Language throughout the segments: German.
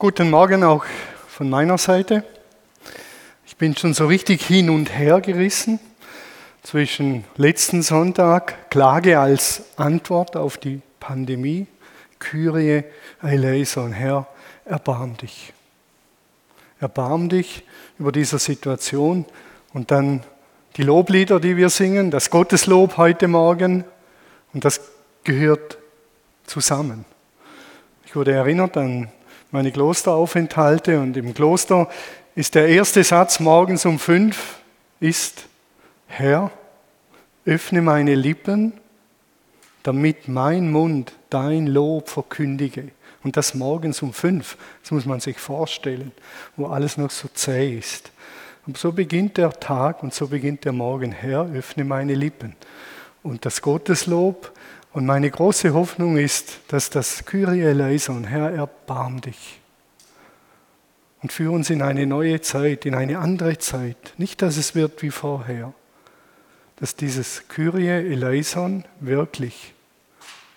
Guten Morgen auch von meiner Seite. Ich bin schon so richtig hin und her gerissen zwischen letzten Sonntag, Klage als Antwort auf die Pandemie, Kyrie eleison, Herr, erbarm dich. Erbarm dich über diese Situation und dann die Loblieder, die wir singen, das Gotteslob heute Morgen und das gehört zusammen. Ich wurde erinnert an meine Klosteraufenthalte und im Kloster ist der erste Satz morgens um fünf ist, Herr, öffne meine Lippen, damit mein Mund dein Lob verkündige. Und das morgens um fünf, das muss man sich vorstellen, wo alles noch so zäh ist. Und so beginnt der Tag und so beginnt der Morgen. Herr, öffne meine Lippen. Und das Gotteslob und meine große Hoffnung ist, dass das Kyrie eleison, Herr, erbarm dich. Und führe uns in eine neue Zeit, in eine andere Zeit. Nicht, dass es wird wie vorher. Dass dieses Kyrie eleison wirklich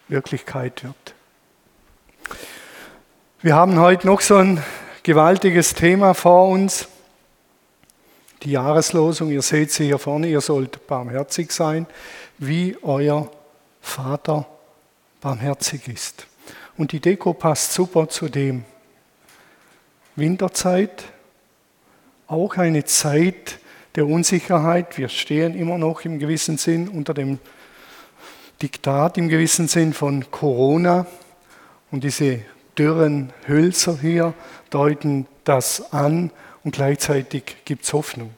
Wirklichkeit wird. Wir haben heute noch so ein gewaltiges Thema vor uns. Die Jahreslosung, ihr seht sie hier vorne, ihr sollt barmherzig sein, wie euer Vater barmherzig ist. Und die Deko passt super zu dem. Winterzeit, auch eine Zeit der Unsicherheit. Wir stehen immer noch im gewissen Sinn unter dem Diktat, im gewissen Sinn von Corona. Und diese dürren Hölzer hier deuten das an und gleichzeitig gibt es Hoffnung.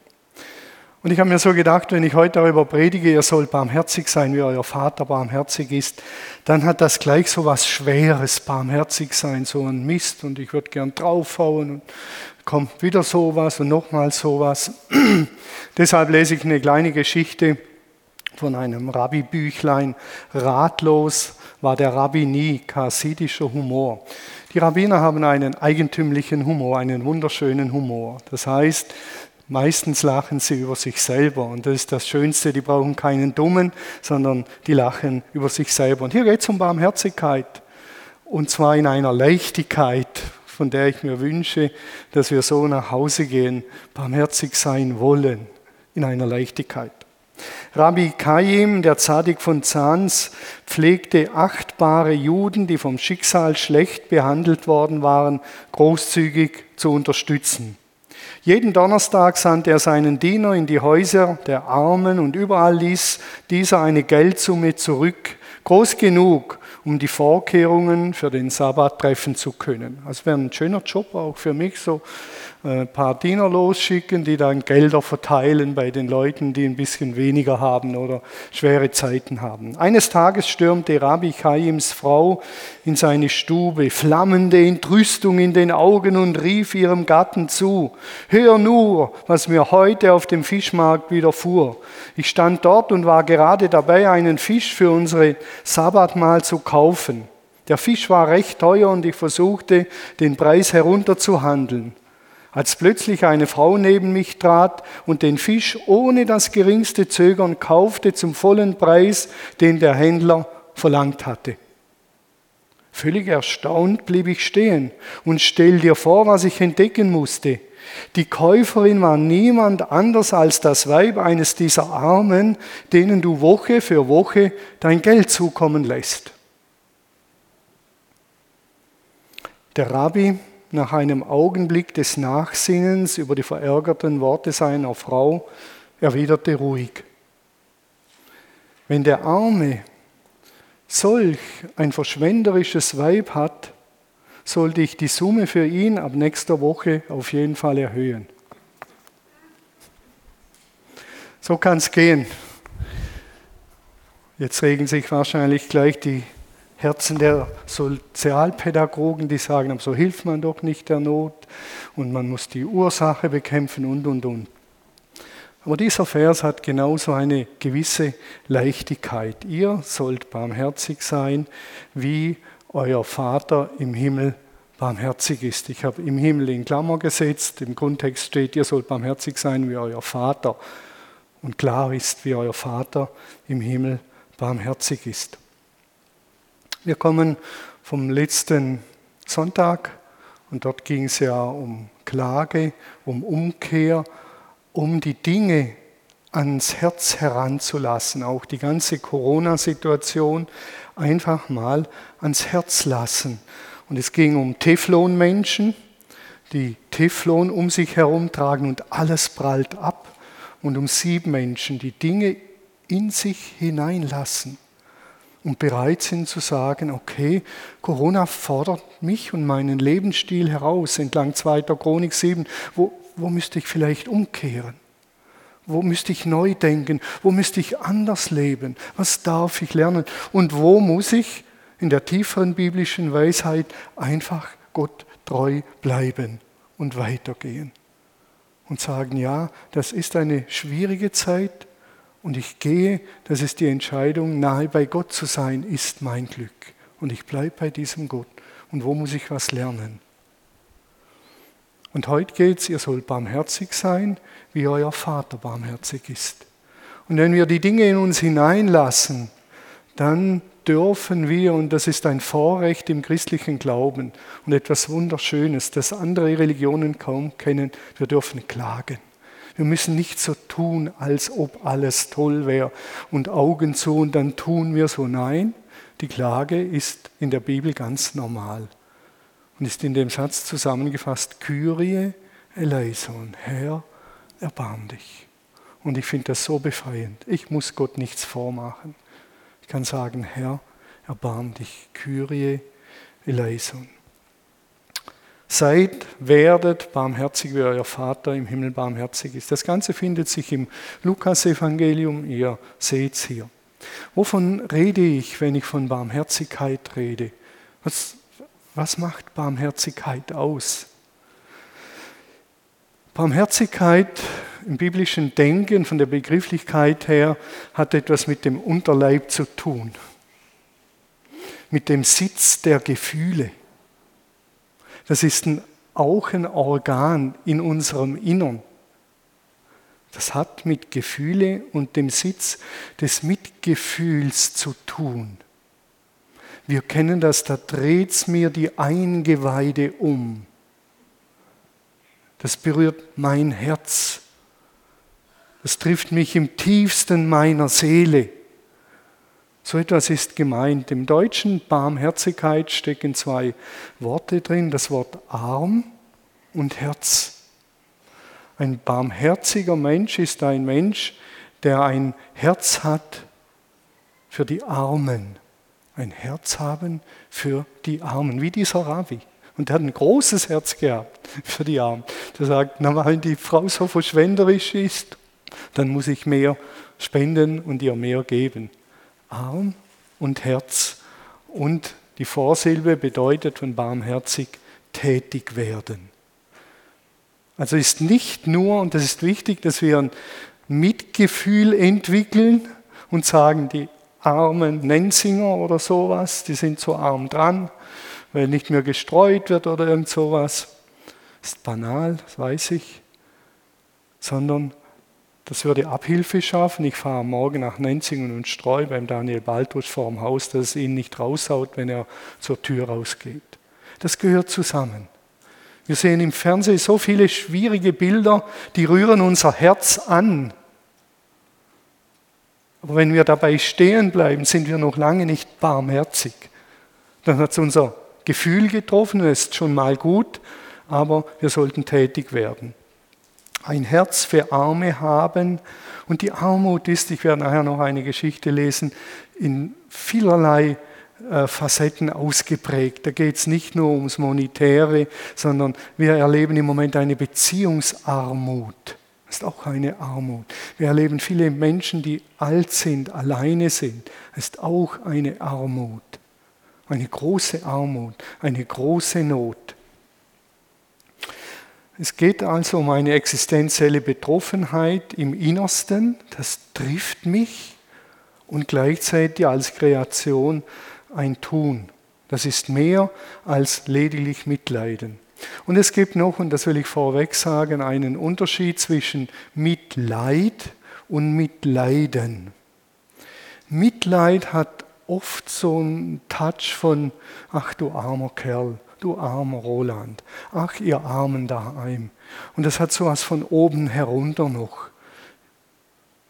Und ich habe mir so gedacht, wenn ich heute darüber predige, ihr sollt barmherzig sein, wie euer Vater barmherzig ist, dann hat das gleich so was Schweres, barmherzig sein, so ein Mist und ich würde gern draufhauen und kommt wieder sowas und nochmal sowas. Deshalb lese ich eine kleine Geschichte von einem Rabbi-Büchlein. Ratlos war der Rabbi nie, chassidischer Humor. Die Rabbiner haben einen eigentümlichen Humor, einen wunderschönen Humor. Das heißt, Meistens lachen sie über sich selber und das ist das Schönste, die brauchen keinen Dummen, sondern die lachen über sich selber. Und hier geht es um Barmherzigkeit und zwar in einer Leichtigkeit, von der ich mir wünsche, dass wir so nach Hause gehen, barmherzig sein wollen, in einer Leichtigkeit. Rabbi Kayim, der Zadik von Zans, pflegte achtbare Juden, die vom Schicksal schlecht behandelt worden waren, großzügig zu unterstützen. Jeden Donnerstag sandte er seinen Diener in die Häuser der Armen und überall ließ dieser eine Geldsumme zurück, groß genug, um die Vorkehrungen für den Sabbat treffen zu können. Das wäre ein schöner Job auch für mich, so ein paar Diener losschicken, die dann Gelder verteilen bei den Leuten, die ein bisschen weniger haben oder schwere Zeiten haben. Eines Tages stürmte Rabbi Chaims Frau in seine Stube, flammende Entrüstung in den Augen und rief ihrem Gatten zu, hör nur, was mir heute auf dem Fischmarkt widerfuhr. Ich stand dort und war gerade dabei, einen Fisch für unsere Sabbatmahl zu kaufen. Der Fisch war recht teuer und ich versuchte, den Preis herunterzuhandeln als plötzlich eine Frau neben mich trat und den Fisch ohne das geringste Zögern kaufte zum vollen Preis, den der Händler verlangt hatte. Völlig erstaunt blieb ich stehen und stell dir vor, was ich entdecken musste. Die Käuferin war niemand anders als das Weib eines dieser Armen, denen du Woche für Woche dein Geld zukommen lässt. Der Rabbi nach einem Augenblick des Nachsinnens über die verärgerten Worte seiner Frau erwiderte ruhig. Wenn der Arme solch ein verschwenderisches Weib hat, sollte ich die Summe für ihn ab nächster Woche auf jeden Fall erhöhen. So kann es gehen. Jetzt regen sich wahrscheinlich gleich die Herzen der Sozialpädagogen, die sagen, so hilft man doch nicht der Not und man muss die Ursache bekämpfen und, und, und. Aber dieser Vers hat genauso eine gewisse Leichtigkeit. Ihr sollt barmherzig sein, wie euer Vater im Himmel barmherzig ist. Ich habe im Himmel in Klammer gesetzt, im Grundtext steht, ihr sollt barmherzig sein, wie euer Vater. Und klar ist, wie euer Vater im Himmel barmherzig ist. Wir kommen vom letzten Sonntag Und dort ging es ja um Klage, um Umkehr, um die Dinge ans Herz heranzulassen, auch die ganze Corona-Situation einfach mal ans Herz lassen. Und es ging um Teflon-Menschen, die Teflon um sich herum tragen und alles prallt ab. Und um sieben Menschen, die Dinge in sich hineinlassen und bereit sind zu sagen, okay, Corona fordert mich und meinen Lebensstil heraus entlang 2. Chronik 7, wo, wo müsste ich vielleicht umkehren? Wo müsste ich neu denken? Wo müsste ich anders leben? Was darf ich lernen? Und wo muss ich in der tieferen biblischen Weisheit einfach Gott treu bleiben und weitergehen? Und sagen, ja, das ist eine schwierige Zeit und ich gehe, das ist die Entscheidung, nahe bei Gott zu sein, ist mein Glück. Und ich bleibe bei diesem Gott. Und wo muss ich was lernen? Und heute geht es, ihr sollt barmherzig sein, wie euer Vater barmherzig ist. Und wenn wir die Dinge in uns hineinlassen, dann dürfen wir, und das ist ein Vorrecht im christlichen Glauben und etwas Wunderschönes, das andere Religionen kaum kennen, wir dürfen klagen. Wir müssen nicht so tun, als ob alles toll wäre und Augen zu und dann tun wir so. Nein, die Klage ist in der Bibel ganz normal und ist in dem Satz zusammengefasst, Kyrie eleison, Herr, erbarm dich. Und ich finde das so befreiend. Ich muss Gott nichts vormachen. Ich kann sagen, Herr, erbarm dich, Kyrie eleison. Seid, werdet barmherzig, wie euer Vater im Himmel barmherzig ist. Das Ganze findet sich im Lukas-Evangelium, ihr seht es hier. Wovon rede ich, wenn ich von Barmherzigkeit rede? Was, was macht Barmherzigkeit aus? Barmherzigkeit im biblischen Denken, von der Begrifflichkeit her, hat etwas mit dem Unterleib zu tun, mit dem Sitz der Gefühle. Das ist ein, auch ein Organ in unserem Innern. Das hat mit Gefühle und dem Sitz des Mitgefühls zu tun. Wir kennen das, da dreht es mir die Eingeweide um. Das berührt mein Herz. Das trifft mich im tiefsten meiner Seele. So etwas ist gemeint. Im Deutschen Barmherzigkeit stecken zwei Worte drin, das Wort arm und Herz. Ein barmherziger Mensch ist ein Mensch, der ein Herz hat für die Armen ein Herz haben für die Armen, wie dieser Rabbi. Und er hat ein großes Herz gehabt für die Armen. Der sagt, na, wenn die Frau so verschwenderisch ist, dann muss ich mehr spenden und ihr mehr geben. Arm und Herz. Und die Vorsilbe bedeutet von barmherzig tätig werden. Also ist nicht nur, und das ist wichtig, dass wir ein Mitgefühl entwickeln und sagen, die armen Nenzinger oder sowas, die sind so arm dran, weil nicht mehr gestreut wird oder irgend sowas. Ist banal, das weiß ich. Sondern das würde Abhilfe schaffen. Ich fahre morgen nach Nenzingen und streue beim Daniel Baltus vor dem Haus, dass es ihn nicht raushaut, wenn er zur Tür rausgeht. Das gehört zusammen. Wir sehen im Fernsehen so viele schwierige Bilder, die rühren unser Herz an. Aber wenn wir dabei stehen bleiben, sind wir noch lange nicht barmherzig. Dann hat es unser Gefühl getroffen, das ist schon mal gut, aber wir sollten tätig werden. Ein Herz für Arme haben und die Armut ist, ich werde nachher noch eine Geschichte lesen, in vielerlei äh, Facetten ausgeprägt. Da geht es nicht nur ums Monetäre, sondern wir erleben im Moment eine Beziehungsarmut ist auch eine Armut. Wir erleben viele Menschen, die alt sind, alleine sind. Das ist auch eine Armut. Eine große Armut, eine große Not. Es geht also um eine existenzielle Betroffenheit im Innersten, das trifft mich und gleichzeitig als Kreation ein Tun. Das ist mehr als lediglich Mitleiden. Und es gibt noch, und das will ich vorweg sagen, einen Unterschied zwischen Mitleid und Mitleiden. Mitleid hat oft so einen Touch von, ach du armer Kerl, du armer Roland, ach ihr Armen daheim. Und das hat so was von oben herunter noch.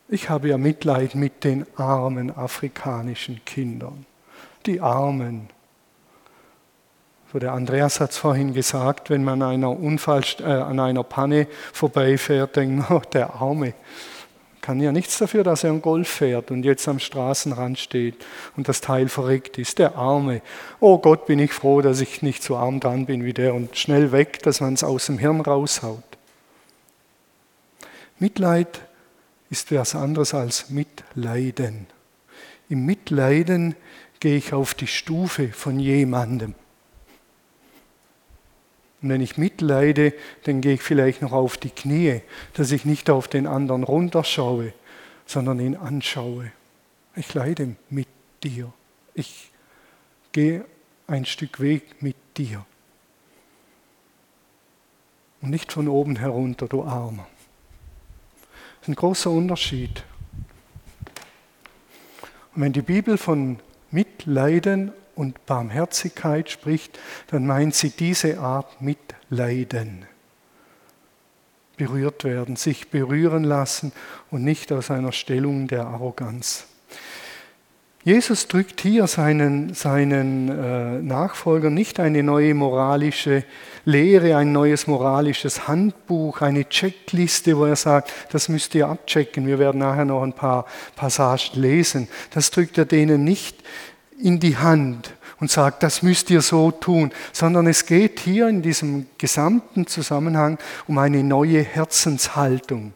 Ich habe ja Mitleid mit den armen afrikanischen Kindern. Die Armen. Der Andreas hat es vorhin gesagt, wenn man einer Unfall, äh, an einer Panne vorbeifährt, denkt man, oh, der Arme kann ja nichts dafür, dass er ein Golf fährt und jetzt am Straßenrand steht und das Teil verreckt ist. Der Arme. Oh Gott, bin ich froh, dass ich nicht so arm dran bin wie der und schnell weg, dass man es aus dem Hirn raushaut. Mitleid ist was anderes als Mitleiden. Im Mitleiden gehe ich auf die Stufe von jemandem. Und wenn ich mitleide, dann gehe ich vielleicht noch auf die Knie, dass ich nicht auf den anderen runterschaue, sondern ihn anschaue. Ich leide mit dir. Ich gehe ein Stück Weg mit dir. Und nicht von oben herunter, du Armer. Das ist ein großer Unterschied. Und wenn die Bibel von Mitleiden und Barmherzigkeit spricht, dann meint sie diese Art Mitleiden. Berührt werden, sich berühren lassen und nicht aus einer Stellung der Arroganz. Jesus drückt hier seinen, seinen äh, Nachfolgern nicht eine neue moralische Lehre, ein neues moralisches Handbuch, eine Checkliste, wo er sagt, das müsst ihr abchecken. Wir werden nachher noch ein paar Passagen lesen. Das drückt er denen nicht in die Hand und sagt, das müsst ihr so tun, sondern es geht hier in diesem gesamten Zusammenhang um eine neue Herzenshaltung.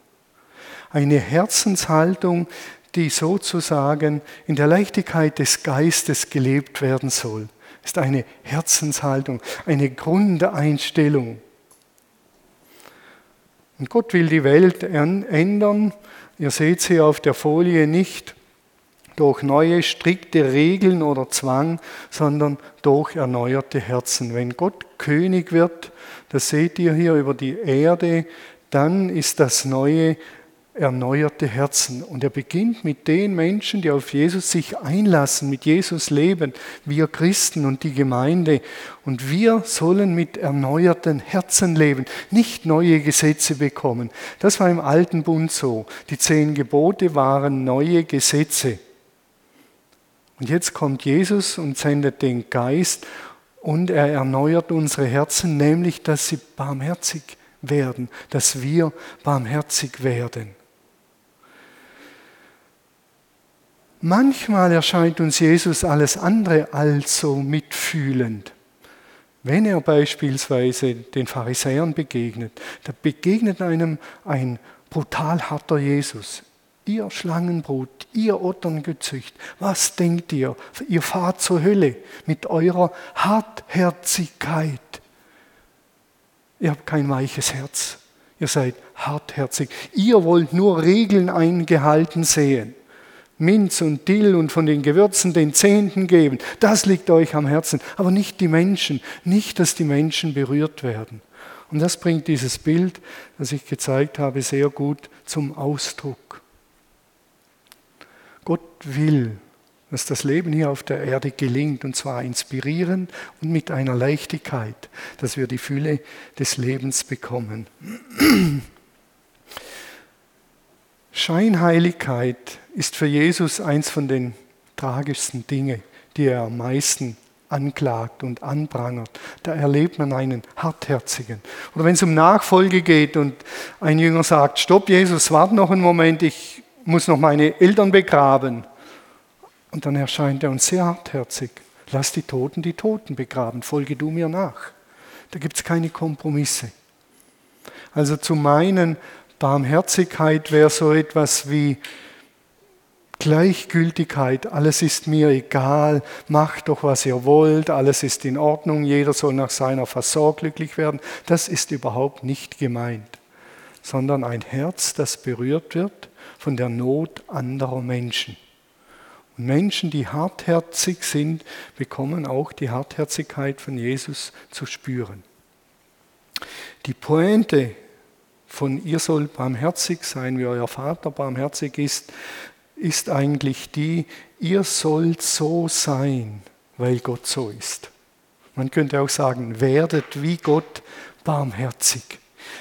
Eine Herzenshaltung, die sozusagen in der Leichtigkeit des Geistes gelebt werden soll. Ist eine Herzenshaltung, eine Grundeinstellung. Und Gott will die Welt ändern. Ihr seht sie auf der Folie nicht durch neue strikte Regeln oder Zwang, sondern durch erneuerte Herzen. Wenn Gott König wird, das seht ihr hier über die Erde, dann ist das neue erneuerte Herzen. Und er beginnt mit den Menschen, die auf Jesus sich einlassen, mit Jesus leben, wir Christen und die Gemeinde. Und wir sollen mit erneuerten Herzen leben, nicht neue Gesetze bekommen. Das war im alten Bund so. Die zehn Gebote waren neue Gesetze. Und jetzt kommt Jesus und sendet den Geist und er erneuert unsere Herzen, nämlich dass sie barmherzig werden, dass wir barmherzig werden. Manchmal erscheint uns Jesus alles andere als so mitfühlend. Wenn er beispielsweise den Pharisäern begegnet, da begegnet einem ein brutal harter Jesus ihr Schlangenbrut, ihr Otterngezücht, was denkt ihr? Ihr fahrt zur Hölle mit eurer Hartherzigkeit. Ihr habt kein weiches Herz. Ihr seid hartherzig. Ihr wollt nur Regeln eingehalten sehen. Minz und Dill und von den Gewürzen den Zehnten geben. Das liegt euch am Herzen. Aber nicht die Menschen. Nicht, dass die Menschen berührt werden. Und das bringt dieses Bild, das ich gezeigt habe, sehr gut zum Ausdruck. Gott will, dass das Leben hier auf der Erde gelingt, und zwar inspirierend und mit einer Leichtigkeit, dass wir die Fülle des Lebens bekommen. Scheinheiligkeit ist für Jesus eins von den tragischsten Dingen, die er am meisten anklagt und anprangert. Da erlebt man einen hartherzigen. Oder wenn es um Nachfolge geht und ein Jünger sagt, stopp Jesus, warte noch einen Moment, ich muss noch meine Eltern begraben. Und dann erscheint er uns sehr hartherzig. Lass die Toten die Toten begraben, folge du mir nach. Da gibt es keine Kompromisse. Also zu meinen, Barmherzigkeit wäre so etwas wie Gleichgültigkeit, alles ist mir egal, macht doch, was ihr wollt, alles ist in Ordnung, jeder soll nach seiner Versorgung glücklich werden. Das ist überhaupt nicht gemeint, sondern ein Herz, das berührt wird von der Not anderer Menschen. Und Menschen, die hartherzig sind, bekommen auch die Hartherzigkeit von Jesus zu spüren. Die Pointe von ihr soll barmherzig sein, wie euer Vater barmherzig ist, ist eigentlich die, ihr sollt so sein, weil Gott so ist. Man könnte auch sagen, werdet wie Gott barmherzig.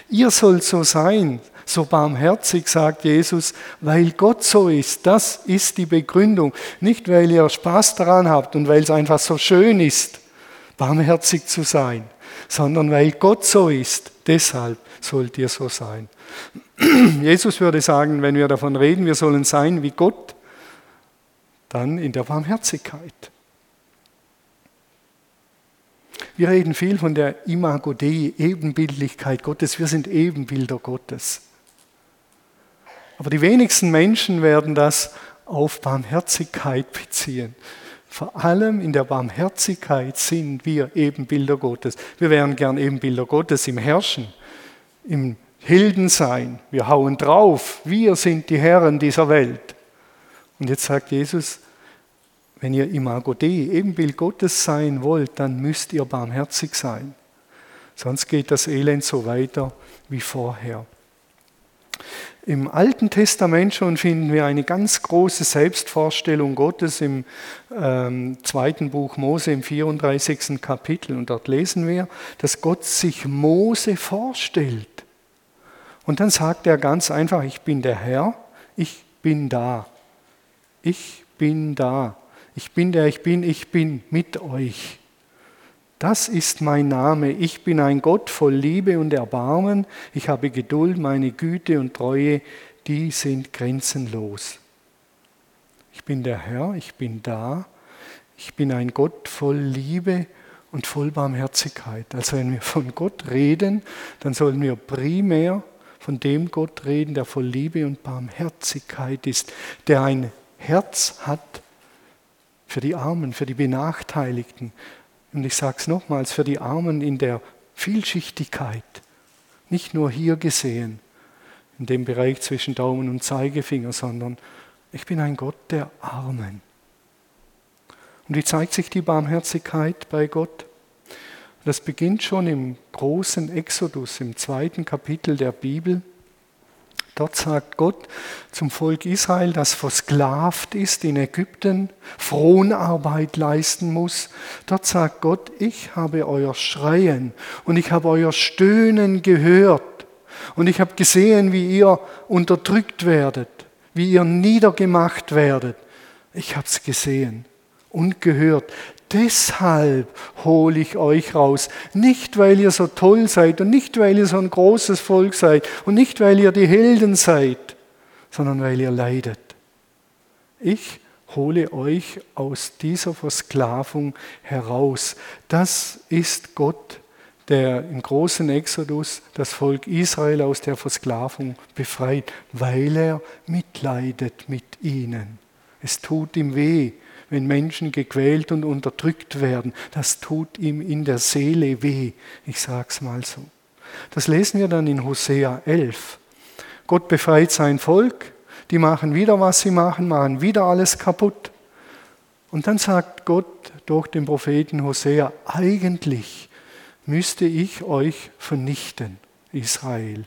Ihr sollt so sein, so barmherzig, sagt Jesus, weil Gott so ist. Das ist die Begründung. Nicht, weil ihr Spaß daran habt und weil es einfach so schön ist, barmherzig zu sein, sondern weil Gott so ist. Deshalb sollt ihr so sein. Jesus würde sagen, wenn wir davon reden, wir sollen sein wie Gott, dann in der Barmherzigkeit. Wir reden viel von der Imago Dei, Ebenbildlichkeit Gottes. Wir sind Ebenbilder Gottes. Aber die wenigsten Menschen werden das auf Barmherzigkeit beziehen. Vor allem in der Barmherzigkeit sind wir Ebenbilder Gottes. Wir wären gern Ebenbilder Gottes im Herrschen, im Hildensein. Wir hauen drauf. Wir sind die Herren dieser Welt. Und jetzt sagt Jesus, wenn ihr Imago Dei, Ebenbild Gottes sein wollt, dann müsst ihr barmherzig sein. Sonst geht das Elend so weiter wie vorher. Im Alten Testament schon finden wir eine ganz große Selbstvorstellung Gottes im ähm, zweiten Buch Mose im 34. Kapitel. Und dort lesen wir, dass Gott sich Mose vorstellt. Und dann sagt er ganz einfach, ich bin der Herr, ich bin da. Ich bin da. Ich bin der ich bin, ich bin mit euch. Das ist mein Name. Ich bin ein Gott voll Liebe und Erbarmen. Ich habe Geduld, meine Güte und Treue, die sind grenzenlos. Ich bin der Herr, ich bin da. Ich bin ein Gott voll Liebe und voll Barmherzigkeit. Also wenn wir von Gott reden, dann sollen wir primär von dem Gott reden, der voll Liebe und Barmherzigkeit ist, der ein Herz hat für die Armen, für die Benachteiligten. Und ich sage es nochmals, für die Armen in der Vielschichtigkeit. Nicht nur hier gesehen, in dem Bereich zwischen Daumen und Zeigefinger, sondern ich bin ein Gott der Armen. Und wie zeigt sich die Barmherzigkeit bei Gott? Das beginnt schon im großen Exodus, im zweiten Kapitel der Bibel. Dort sagt Gott zum Volk Israel, das versklavt ist in Ägypten, Fronarbeit leisten muss. Dort sagt Gott, ich habe euer Schreien und ich habe euer Stöhnen gehört und ich habe gesehen, wie ihr unterdrückt werdet, wie ihr niedergemacht werdet. Ich habe es gesehen und gehört. Deshalb hole ich euch raus. Nicht, weil ihr so toll seid und nicht, weil ihr so ein großes Volk seid und nicht, weil ihr die Helden seid, sondern weil ihr leidet. Ich hole euch aus dieser Versklavung heraus. Das ist Gott, der im großen Exodus das Volk Israel aus der Versklavung befreit, weil er mitleidet mit ihnen. Es tut ihm weh, wenn Menschen gequält und unterdrückt werden. Das tut ihm in der Seele weh. Ich sage es mal so. Das lesen wir dann in Hosea 11. Gott befreit sein Volk, die machen wieder, was sie machen, machen wieder alles kaputt. Und dann sagt Gott durch den Propheten Hosea, eigentlich müsste ich euch vernichten, Israel.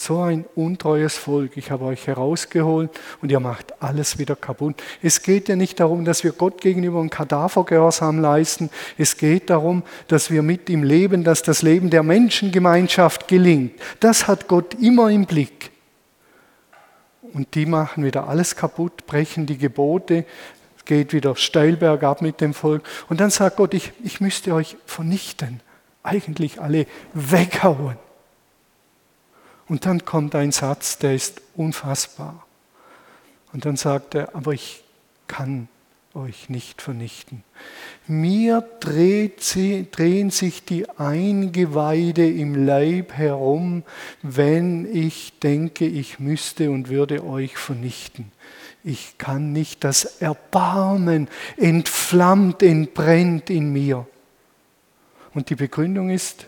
So ein untreues Volk. Ich habe euch herausgeholt und ihr macht alles wieder kaputt. Es geht ja nicht darum, dass wir Gott gegenüber einen Kadavergehorsam leisten. Es geht darum, dass wir mit ihm leben, dass das Leben der Menschengemeinschaft gelingt. Das hat Gott immer im Blick. Und die machen wieder alles kaputt, brechen die Gebote, geht wieder steil bergab mit dem Volk. Und dann sagt Gott, ich, ich müsste euch vernichten, eigentlich alle weghauen. Und dann kommt ein Satz, der ist unfassbar. Und dann sagt er, aber ich kann euch nicht vernichten. Mir sie, drehen sich die Eingeweide im Leib herum, wenn ich denke, ich müsste und würde euch vernichten. Ich kann nicht, das Erbarmen entflammt, entbrennt in mir. Und die Begründung ist,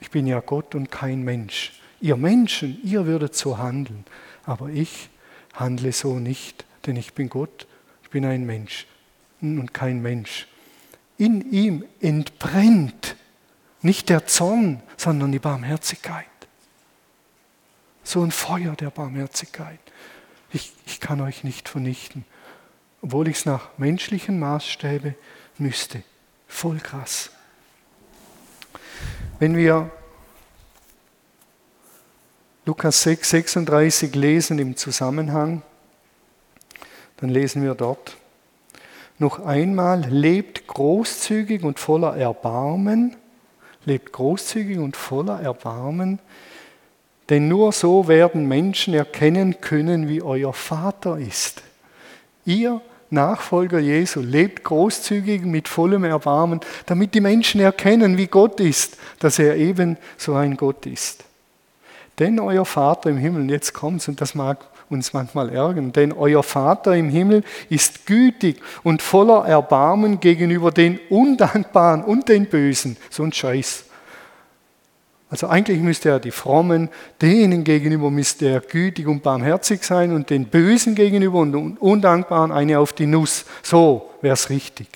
ich bin ja Gott und kein Mensch. Ihr Menschen, ihr würdet so handeln, aber ich handle so nicht, denn ich bin Gott, ich bin ein Mensch und kein Mensch. In ihm entbrennt nicht der Zorn, sondern die Barmherzigkeit. So ein Feuer der Barmherzigkeit. Ich, ich kann euch nicht vernichten, obwohl ich es nach menschlichen Maßstäben müsste. Voll krass. Wenn wir Lukas 6, 36 lesen im Zusammenhang, dann lesen wir dort, noch einmal lebt großzügig und voller Erbarmen, lebt großzügig und voller Erbarmen, denn nur so werden Menschen erkennen können, wie euer Vater ist. Ihr Nachfolger Jesu lebt großzügig mit vollem Erbarmen, damit die Menschen erkennen, wie Gott ist, dass er eben so ein Gott ist. Denn euer Vater im Himmel, jetzt kommt's, und das mag uns manchmal ärgern, denn euer Vater im Himmel ist gütig und voller Erbarmen gegenüber den Undankbaren und den Bösen. So ein Scheiß. Also eigentlich müsste er die Frommen, denen gegenüber müsste er gütig und barmherzig sein und den Bösen gegenüber und Undankbaren eine auf die Nuss. So wäre es richtig.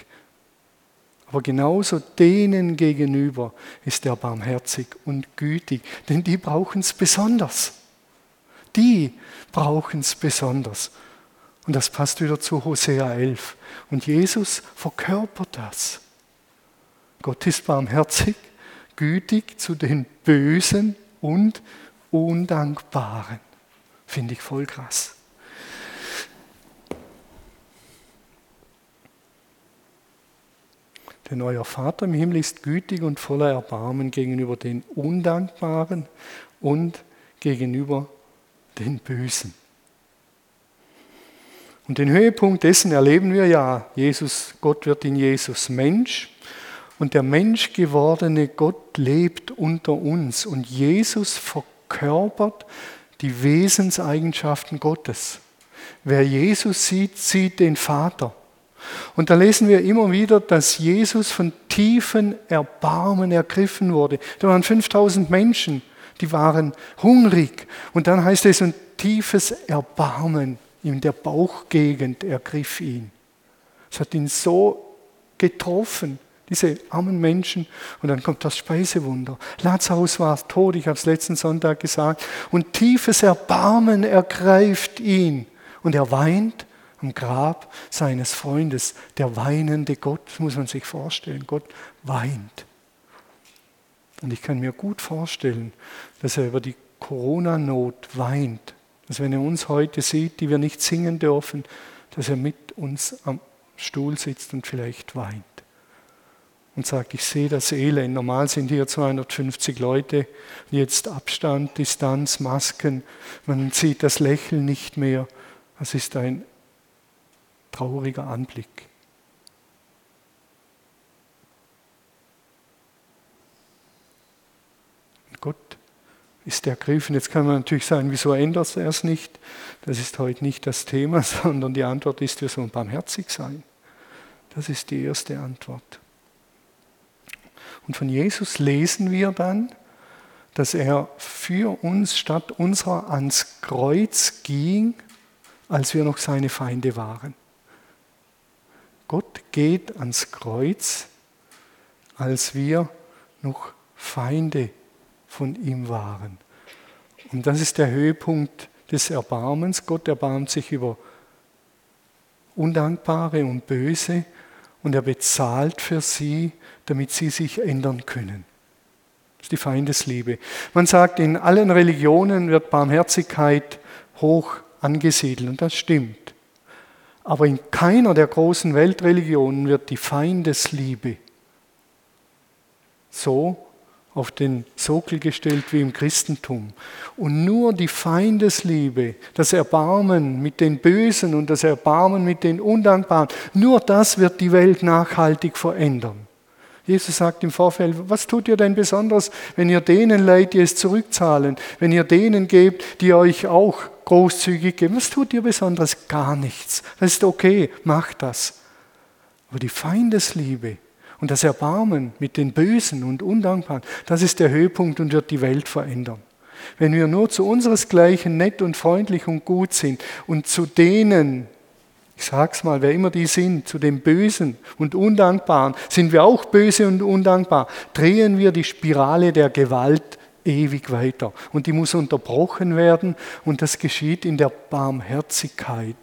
Aber genauso denen gegenüber ist er barmherzig und gütig, denn die brauchen es besonders. Die brauchen es besonders. Und das passt wieder zu Hosea 11. Und Jesus verkörpert das. Gott ist barmherzig, gütig zu den Bösen und Undankbaren. Finde ich voll krass. Denn euer Vater im Himmel ist gütig und voller Erbarmen gegenüber den Undankbaren und gegenüber den Bösen. Und den Höhepunkt dessen erleben wir ja. Jesus, Gott wird in Jesus Mensch und der menschgewordene Gott lebt unter uns und Jesus verkörpert die Wesenseigenschaften Gottes. Wer Jesus sieht, sieht den Vater. Und da lesen wir immer wieder, dass Jesus von tiefen Erbarmen ergriffen wurde. Da waren 5000 Menschen die waren hungrig. Und dann heißt es, ein tiefes Erbarmen in der Bauchgegend ergriff ihn. Es hat ihn so getroffen, diese armen Menschen. Und dann kommt das Speisewunder. Lazarus war tot, ich habe es letzten Sonntag gesagt. Und tiefes Erbarmen ergreift ihn. Und er weint am Grab seines Freundes. Der weinende Gott, muss man sich vorstellen. Gott weint. Und ich kann mir gut vorstellen, dass er über die Corona-Not weint. Dass wenn er uns heute sieht, die wir nicht singen dürfen, dass er mit uns am Stuhl sitzt und vielleicht weint. Und sagt, ich sehe das Elend. Normal sind hier 250 Leute, jetzt Abstand, Distanz, Masken. Man sieht das Lächeln nicht mehr. Das ist ein trauriger Anblick. Gott ist ergriffen. Jetzt kann man natürlich sagen, wieso ändert er es nicht? Das ist heute nicht das Thema, sondern die Antwort ist, wir sollen barmherzig sein. Das ist die erste Antwort. Und von Jesus lesen wir dann, dass er für uns statt unserer ans Kreuz ging, als wir noch seine Feinde waren. Geht ans Kreuz, als wir noch Feinde von ihm waren. Und das ist der Höhepunkt des Erbarmens. Gott erbarmt sich über Undankbare und Böse und er bezahlt für sie, damit sie sich ändern können. Das ist die Feindesliebe. Man sagt, in allen Religionen wird Barmherzigkeit hoch angesiedelt und das stimmt. Aber in keiner der großen Weltreligionen wird die Feindesliebe so auf den Sockel gestellt wie im Christentum. Und nur die Feindesliebe, das Erbarmen mit den Bösen und das Erbarmen mit den Undankbaren, nur das wird die Welt nachhaltig verändern. Jesus sagt im Vorfeld, was tut ihr denn besonders, wenn ihr denen leid, die es zurückzahlen, wenn ihr denen gebt, die euch auch großzügig geben? Was tut ihr besonders? Gar nichts. Das ist okay, macht das. Aber die Feindesliebe, und das Erbarmen mit den Bösen und Undankbaren, das ist der Höhepunkt und wird die Welt verändern. Wenn wir nur zu unseresgleichen nett und freundlich und gut sind und zu denen, ich sag's mal, wer immer die sind, zu den Bösen und Undankbaren, sind wir auch böse und undankbar, drehen wir die Spirale der Gewalt ewig weiter. Und die muss unterbrochen werden und das geschieht in der Barmherzigkeit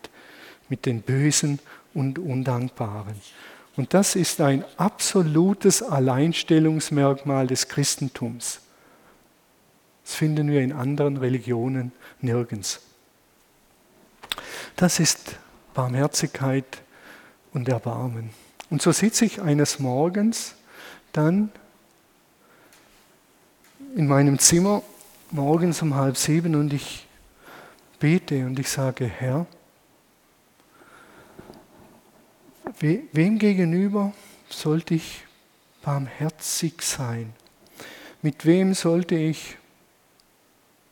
mit den Bösen und Undankbaren. Und das ist ein absolutes Alleinstellungsmerkmal des Christentums. Das finden wir in anderen Religionen nirgends. Das ist Barmherzigkeit und Erbarmen. Und so sitze ich eines Morgens dann in meinem Zimmer morgens um halb sieben und ich bete und ich sage, Herr, wem gegenüber sollte ich barmherzig sein? Mit wem sollte ich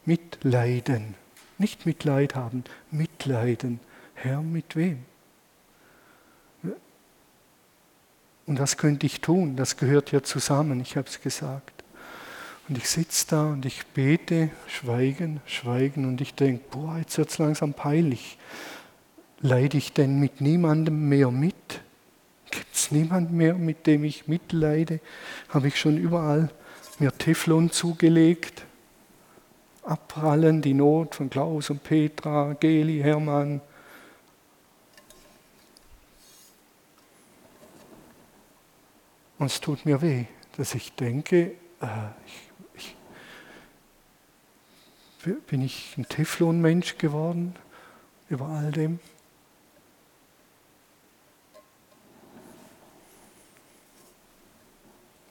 mitleiden? Nicht Mitleid haben, mitleiden. Herr, mit wem? Und was könnte ich tun? Das gehört ja zusammen, ich habe es gesagt. Und ich sitze da und ich bete, schweigen, schweigen und ich denke, boah, jetzt wird es langsam peinlich. Leide ich denn mit niemandem mehr mit? Gibt es niemanden mehr, mit dem ich mitleide? Habe ich schon überall mir Teflon zugelegt? Abprallen, die Not von Klaus und Petra, Geli, Hermann, Und es tut mir weh, dass ich denke, äh, ich, bin ich ein Teflon-Mensch geworden über all dem?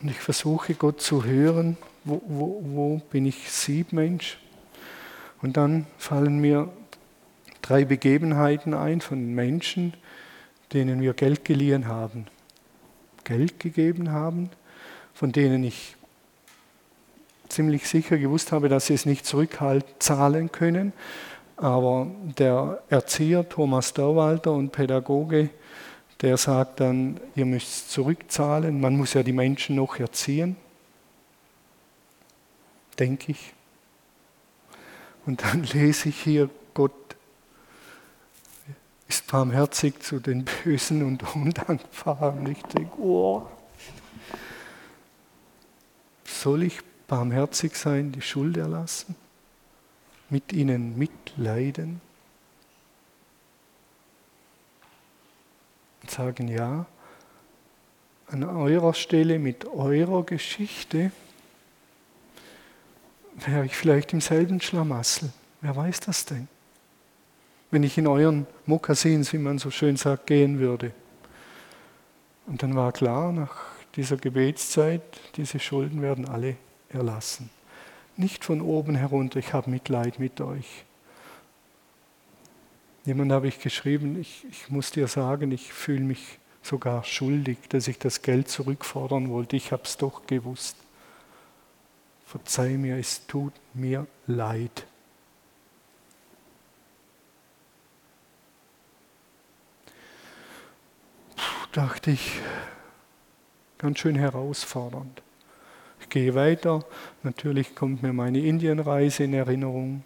Und ich versuche Gott zu hören, wo, wo, wo bin ich Siebmensch? Und dann fallen mir drei Begebenheiten ein von Menschen, denen wir Geld geliehen haben. Geld gegeben haben, von denen ich ziemlich sicher gewusst habe, dass sie es nicht zurückzahlen können. Aber der Erzieher Thomas Dauwalter und Pädagoge, der sagt dann, ihr müsst zurückzahlen, man muss ja die Menschen noch erziehen, denke ich. Und dann lese ich hier, Gott ist barmherzig zu den Bösen und Undankbaren. Ich denke, oh, soll ich barmherzig sein, die Schuld erlassen, mit ihnen mitleiden und sagen, ja, an eurer Stelle mit eurer Geschichte wäre ich vielleicht im selben Schlamassel. Wer weiß das denn? wenn ich in euren Mokassins, wie man so schön sagt, gehen würde. Und dann war klar, nach dieser Gebetszeit, diese Schulden werden alle erlassen. Nicht von oben herunter, ich habe Mitleid mit euch. Jemand habe ich geschrieben, ich, ich muss dir sagen, ich fühle mich sogar schuldig, dass ich das Geld zurückfordern wollte. Ich habe es doch gewusst. Verzeih mir, es tut mir leid. dachte ich, ganz schön herausfordernd. Ich gehe weiter, natürlich kommt mir meine Indienreise in Erinnerung.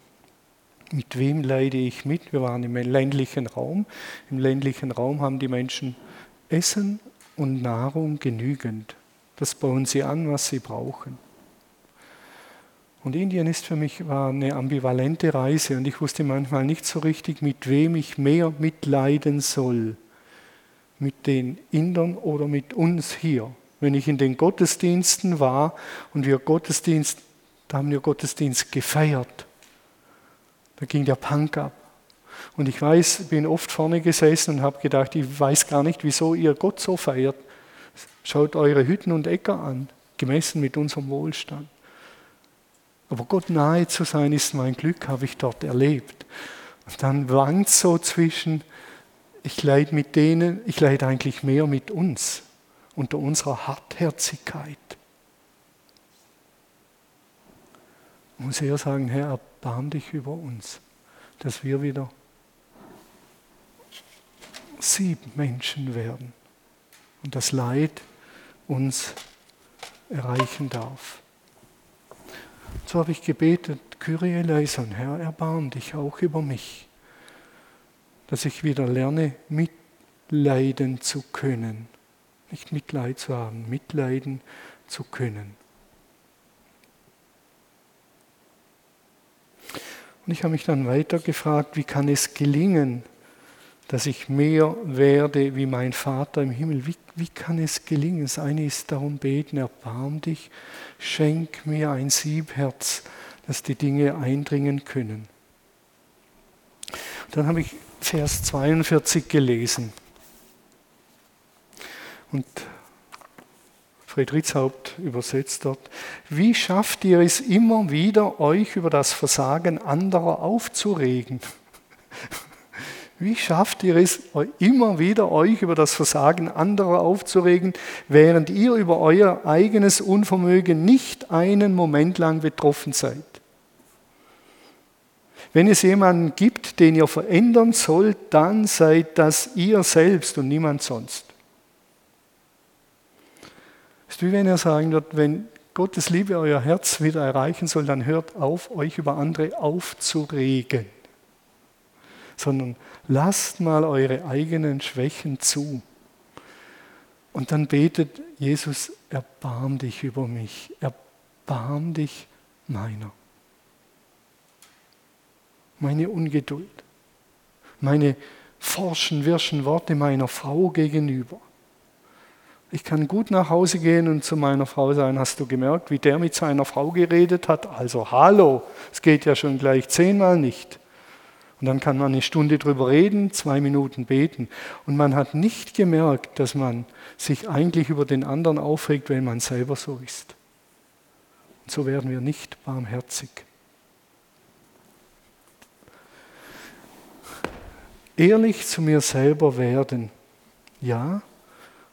Mit wem leide ich mit? Wir waren im ländlichen Raum. Im ländlichen Raum haben die Menschen Essen und Nahrung genügend. Das bauen sie an, was sie brauchen. Und Indien ist für mich war eine ambivalente Reise und ich wusste manchmal nicht so richtig, mit wem ich mehr mitleiden soll mit den Indern oder mit uns hier. Wenn ich in den Gottesdiensten war und wir Gottesdienst, da haben wir Gottesdienst gefeiert. Da ging der Punk ab. Und ich weiß, bin oft vorne gesessen und habe gedacht, ich weiß gar nicht, wieso ihr Gott so feiert. Schaut eure Hütten und Äcker an, gemessen mit unserem Wohlstand. Aber Gott nahe zu sein ist mein Glück, habe ich dort erlebt. Und dann wankt so zwischen, ich leide mit denen, ich leide eigentlich mehr mit uns, unter unserer Hartherzigkeit. Ich muss eher sagen, Herr, erbarm dich über uns, dass wir wieder sieben Menschen werden und das Leid uns erreichen darf. So habe ich gebetet, Kyrie eleison, Herr, erbarm dich auch über mich dass ich wieder lerne, mitleiden zu können. Nicht Mitleid zu haben, mitleiden zu können. Und ich habe mich dann weiter gefragt, wie kann es gelingen, dass ich mehr werde wie mein Vater im Himmel. Wie, wie kann es gelingen? Das eine ist darum beten, erbarm dich, schenk mir ein Siebherz, dass die Dinge eindringen können. Dann habe ich Vers 42 gelesen. Und Friedrichs Haupt übersetzt dort, wie schafft ihr es immer wieder, euch über das Versagen anderer aufzuregen? Wie schafft ihr es immer wieder, euch über das Versagen anderer aufzuregen, während ihr über euer eigenes Unvermögen nicht einen Moment lang betroffen seid? Wenn es jemanden gibt, den ihr verändern sollt, dann seid das ihr selbst und niemand sonst. Wie wenn er sagen wird, wenn Gottes Liebe euer Herz wieder erreichen soll, dann hört auf, euch über andere aufzuregen, sondern lasst mal eure eigenen Schwächen zu. Und dann betet Jesus, erbarm dich über mich, erbarm dich meiner. Meine Ungeduld, meine forschen, wirschen Worte meiner Frau gegenüber ich kann gut nach Hause gehen und zu meiner Frau sagen, hast du gemerkt, wie der mit seiner Frau geredet hat? Also hallo, es geht ja schon gleich zehnmal nicht. Und dann kann man eine Stunde drüber reden, zwei Minuten beten. Und man hat nicht gemerkt, dass man sich eigentlich über den anderen aufregt, wenn man selber so ist. Und so werden wir nicht barmherzig. Ehrlich zu mir selber werden. Ja,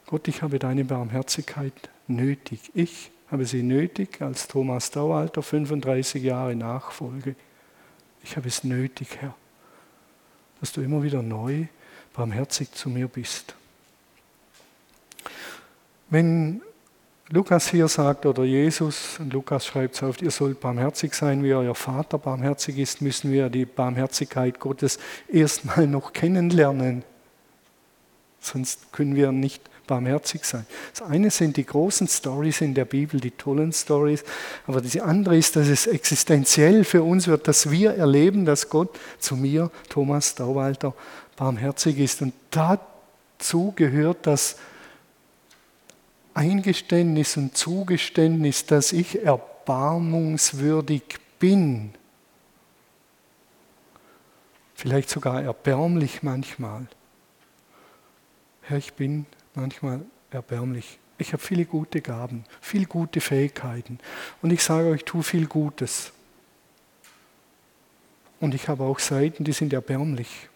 Gott, ich habe deine Barmherzigkeit nötig. Ich habe sie nötig als Thomas Daualter, 35 Jahre Nachfolge. Ich habe es nötig, Herr, dass du immer wieder neu barmherzig zu mir bist. Wenn Lukas hier sagt oder Jesus, und Lukas schreibt es auf, ihr sollt barmherzig sein, wie euer Vater barmherzig ist, müssen wir die Barmherzigkeit Gottes erstmal noch kennenlernen. Sonst können wir nicht barmherzig sein. Das eine sind die großen Stories in der Bibel, die tollen Stories, aber das andere ist, dass es existenziell für uns wird, dass wir erleben, dass Gott zu mir, Thomas Dauwalter, barmherzig ist. Und dazu gehört das Eingeständnis und Zugeständnis, dass ich erbarmungswürdig bin. Vielleicht sogar erbärmlich manchmal. Herr, ich bin manchmal erbärmlich. Ich habe viele gute Gaben, viele gute Fähigkeiten und ich sage euch, tue viel Gutes. Und ich habe auch Seiten, die sind erbärmlich.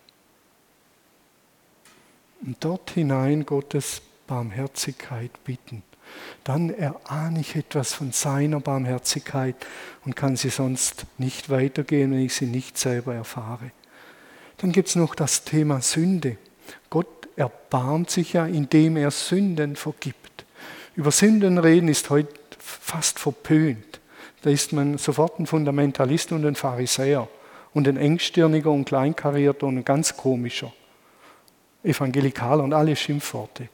Und dort hinein Gottes Barmherzigkeit bitten. Dann erahne ich etwas von seiner Barmherzigkeit und kann sie sonst nicht weitergehen, wenn ich sie nicht selber erfahre. Dann gibt es noch das Thema Sünde. Gott erbarmt sich ja, indem er Sünden vergibt. Über Sünden reden ist heute fast verpönt. Da ist man sofort ein Fundamentalist und ein Pharisäer und ein engstirniger und kleinkarierter und ein ganz komischer. Evangelikaler und alle Schimpfworte.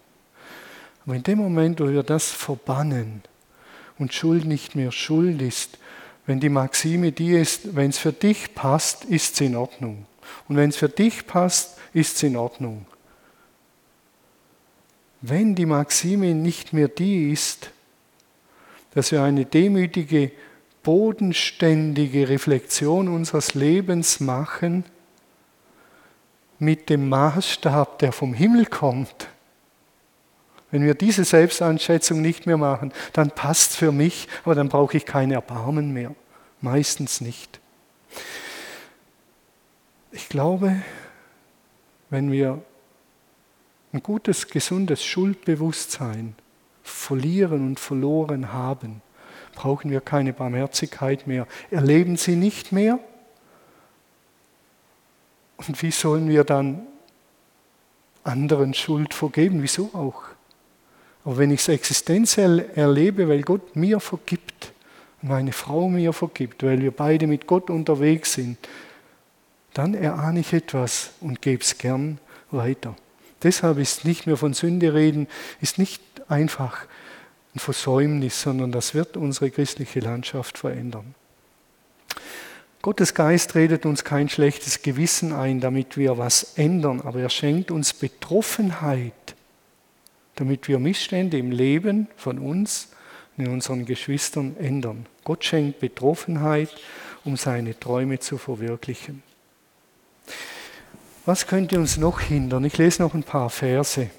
Aber in dem Moment, wo wir das verbannen und Schuld nicht mehr Schuld ist, wenn die Maxime die ist, wenn es für dich passt, ist es in Ordnung. Und wenn es für dich passt, ist es in Ordnung. Wenn die Maxime nicht mehr die ist, dass wir eine demütige, bodenständige Reflexion unseres Lebens machen mit dem Maßstab, der vom Himmel kommt, wenn wir diese Selbstanschätzung nicht mehr machen, dann passt für mich, aber dann brauche ich kein Erbarmen mehr. Meistens nicht. Ich glaube, wenn wir ein gutes, gesundes Schuldbewusstsein verlieren und verloren haben, brauchen wir keine Barmherzigkeit mehr, erleben sie nicht mehr. Und wie sollen wir dann anderen Schuld vergeben? Wieso auch? Aber wenn ich es existenziell erlebe, weil Gott mir vergibt, meine Frau mir vergibt, weil wir beide mit Gott unterwegs sind, dann erahne ich etwas und gebe es gern weiter. Deshalb ist nicht mehr von Sünde reden, ist nicht einfach ein Versäumnis, sondern das wird unsere christliche Landschaft verändern. Gottes Geist redet uns kein schlechtes Gewissen ein, damit wir was ändern, aber er schenkt uns Betroffenheit, damit wir Missstände im Leben von uns und in unseren Geschwistern ändern. Gott schenkt Betroffenheit, um seine Träume zu verwirklichen. Was könnte uns noch hindern? Ich lese noch ein paar Verse.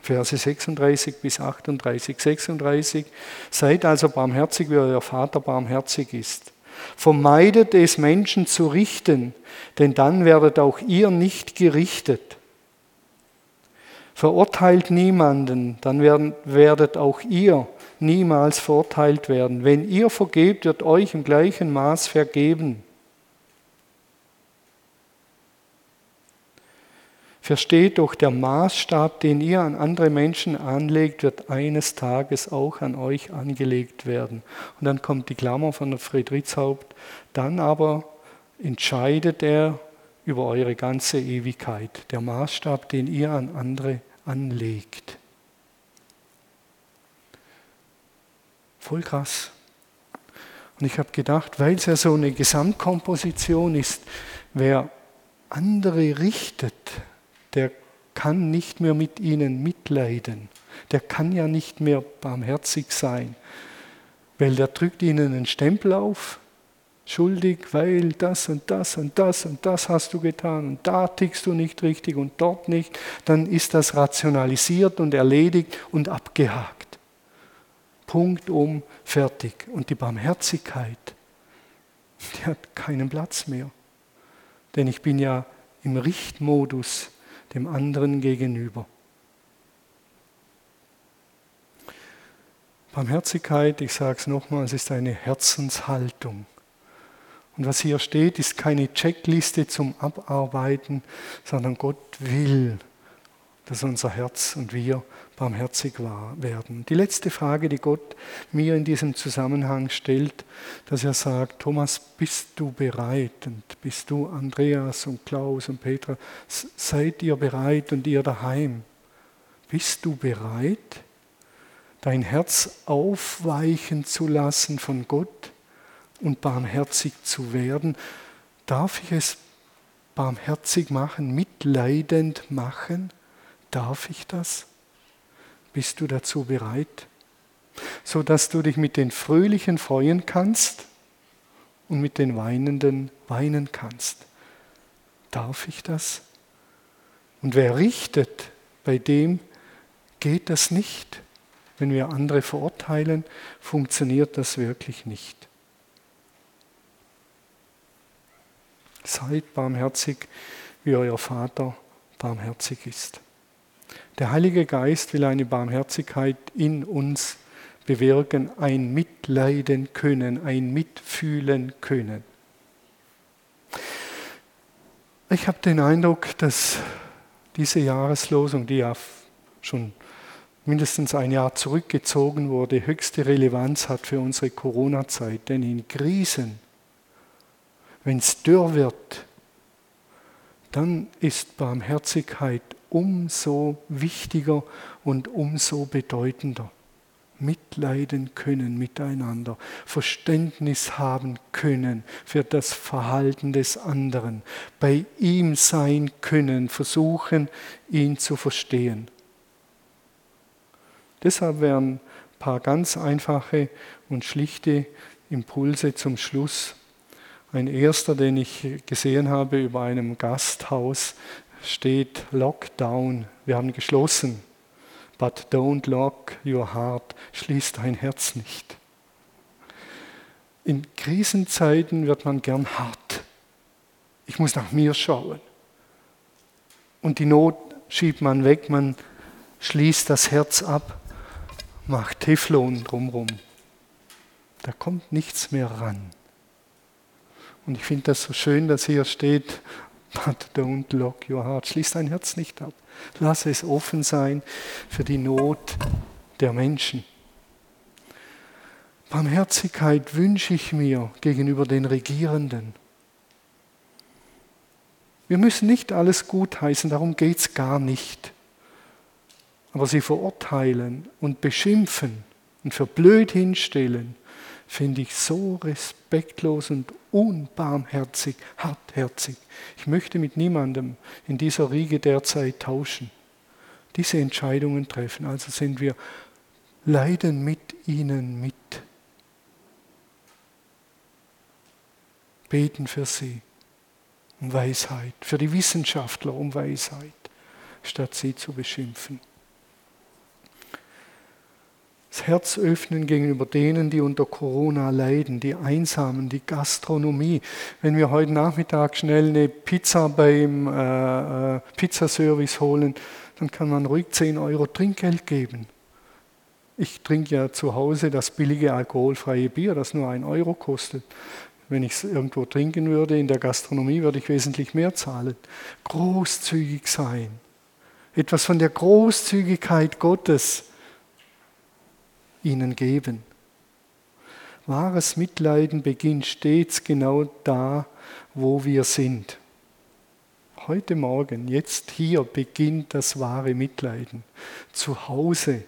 Verse 36 bis 38. 36. Seid also barmherzig, wie euer Vater barmherzig ist. Vermeidet es, Menschen zu richten, denn dann werdet auch ihr nicht gerichtet. Verurteilt niemanden, dann werden, werdet auch ihr niemals verurteilt werden. Wenn ihr vergebt, wird euch im gleichen Maß vergeben. Versteht doch, der Maßstab, den ihr an andere Menschen anlegt, wird eines Tages auch an euch angelegt werden. Und dann kommt die Klammer von der Friedrichshaupt. Dann aber entscheidet er über eure ganze Ewigkeit. Der Maßstab, den ihr an andere anlegt. Voll krass. Und ich habe gedacht, weil es ja so eine Gesamtkomposition ist, wer andere richtet, der kann nicht mehr mit ihnen mitleiden. Der kann ja nicht mehr barmherzig sein, weil der drückt ihnen einen Stempel auf, schuldig, weil das und das und das und das hast du getan und da tickst du nicht richtig und dort nicht, dann ist das rationalisiert und erledigt und abgehakt. Punkt um, fertig. Und die Barmherzigkeit, die hat keinen Platz mehr. Denn ich bin ja im Richtmodus dem anderen gegenüber. Barmherzigkeit, ich sage es nochmals, ist eine Herzenshaltung. Und was hier steht, ist keine Checkliste zum Abarbeiten, sondern Gott will, dass unser Herz und wir barmherzig werden. Die letzte Frage, die Gott mir in diesem Zusammenhang stellt, dass er sagt, Thomas, bist du bereit? Und bist du, Andreas und Klaus und Petra, seid ihr bereit und ihr daheim? Bist du bereit, dein Herz aufweichen zu lassen von Gott und barmherzig zu werden? Darf ich es barmherzig machen, mitleidend machen? Darf ich das? Bist du dazu bereit? So dass du dich mit den Fröhlichen freuen kannst und mit den Weinenden weinen kannst. Darf ich das? Und wer richtet, bei dem geht das nicht. Wenn wir andere verurteilen, funktioniert das wirklich nicht. Seid barmherzig, wie euer Vater barmherzig ist. Der Heilige Geist will eine Barmherzigkeit in uns bewirken, ein Mitleiden können, ein Mitfühlen können. Ich habe den Eindruck, dass diese Jahreslosung, die ja schon mindestens ein Jahr zurückgezogen wurde, höchste Relevanz hat für unsere Corona-Zeit. Denn in Krisen, wenn es dürr wird, dann ist Barmherzigkeit umso wichtiger und umso bedeutender. Mitleiden können miteinander, Verständnis haben können für das Verhalten des anderen, bei ihm sein können, versuchen, ihn zu verstehen. Deshalb wären ein paar ganz einfache und schlichte Impulse zum Schluss. Ein erster, den ich gesehen habe über einem Gasthaus, steht Lockdown, wir haben geschlossen. But don't lock your heart, schließ dein Herz nicht. In Krisenzeiten wird man gern hart. Ich muss nach mir schauen. Und die Not schiebt man weg, man schließt das Herz ab, macht Teflon drumherum. Da kommt nichts mehr ran. Und ich finde das so schön, dass hier steht, But don't lock your heart. Schließ dein Herz nicht ab. Lass es offen sein für die Not der Menschen. Barmherzigkeit wünsche ich mir gegenüber den Regierenden. Wir müssen nicht alles gutheißen, darum geht es gar nicht. Aber sie verurteilen und beschimpfen und für blöd hinstellen, finde ich so respektlos und unbarmherzig, hartherzig. Ich möchte mit niemandem in dieser Riege derzeit tauschen. Diese Entscheidungen treffen. Also sind wir leiden mit ihnen mit. Beten für sie um Weisheit, für die Wissenschaftler um Weisheit, statt sie zu beschimpfen das Herz öffnen gegenüber denen, die unter Corona leiden, die Einsamen, die Gastronomie. Wenn wir heute Nachmittag schnell eine Pizza beim äh, äh Pizzaservice holen, dann kann man ruhig 10 Euro Trinkgeld geben. Ich trinke ja zu Hause das billige alkoholfreie Bier, das nur 1 Euro kostet. Wenn ich es irgendwo trinken würde, in der Gastronomie, würde ich wesentlich mehr zahlen. Großzügig sein. Etwas von der Großzügigkeit Gottes ihnen geben. Wahres Mitleiden beginnt stets genau da, wo wir sind. Heute Morgen, jetzt hier beginnt das wahre Mitleiden. Zu Hause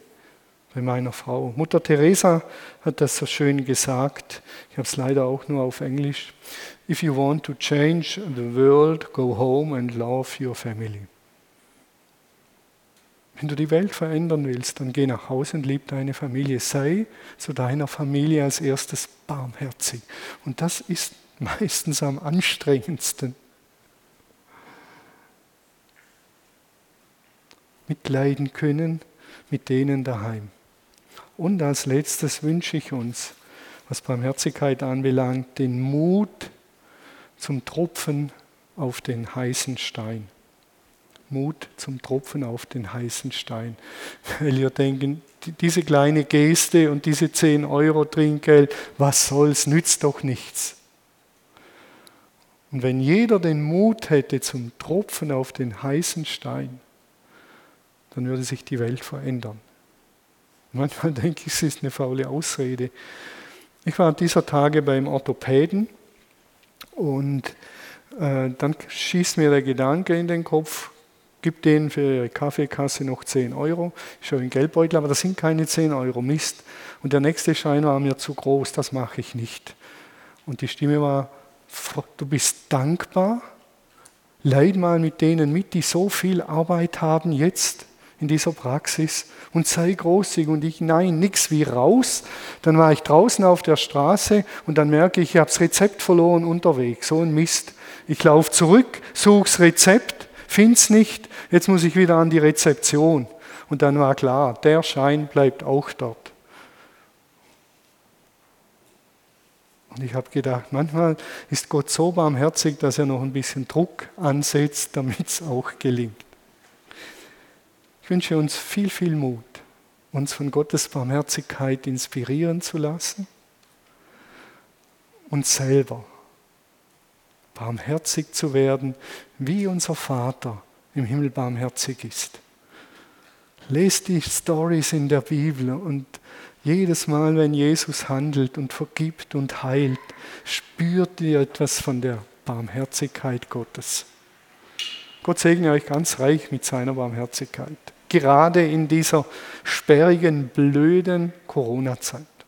bei meiner Frau. Mutter Teresa hat das so schön gesagt. Ich habe es leider auch nur auf Englisch. If you want to change the world, go home and love your family. Wenn du die Welt verändern willst, dann geh nach Hause und lieb deine Familie. Sei zu deiner Familie als erstes barmherzig. Und das ist meistens am anstrengendsten. Mitleiden können mit denen daheim. Und als letztes wünsche ich uns, was Barmherzigkeit anbelangt, den Mut zum Tropfen auf den heißen Stein. Mut zum Tropfen auf den heißen Stein. Weil wir denken, diese kleine Geste und diese 10 Euro Trinkgeld, was soll's, nützt doch nichts. Und wenn jeder den Mut hätte zum Tropfen auf den heißen Stein, dann würde sich die Welt verändern. Manchmal denke ich, es ist eine faule Ausrede. Ich war dieser Tage beim Orthopäden und äh, dann schießt mir der Gedanke in den Kopf, Gib denen für ihre Kaffeekasse noch 10 Euro. Ich schaue in den Geldbeutel, aber das sind keine 10 Euro. Mist. Und der nächste Schein war mir zu groß, das mache ich nicht. Und die Stimme war, du bist dankbar. Leid mal mit denen mit, die so viel Arbeit haben jetzt in dieser Praxis und sei großzügig. Und ich, nein, nichts wie raus. Dann war ich draußen auf der Straße und dann merke ich, ich habe das Rezept verloren unterwegs. So ein Mist. Ich laufe zurück, suche das Rezept finde es nicht, jetzt muss ich wieder an die Rezeption. Und dann war klar, der Schein bleibt auch dort. Und ich habe gedacht, manchmal ist Gott so barmherzig, dass er noch ein bisschen Druck ansetzt, damit es auch gelingt. Ich wünsche uns viel, viel Mut, uns von Gottes Barmherzigkeit inspirieren zu lassen und selber barmherzig zu werden, wie unser Vater im Himmel barmherzig ist. Lest die Stories in der Bibel und jedes Mal, wenn Jesus handelt und vergibt und heilt, spürt ihr etwas von der Barmherzigkeit Gottes. Gott segne euch ganz reich mit seiner Barmherzigkeit, gerade in dieser sperrigen, blöden Corona-Zeit.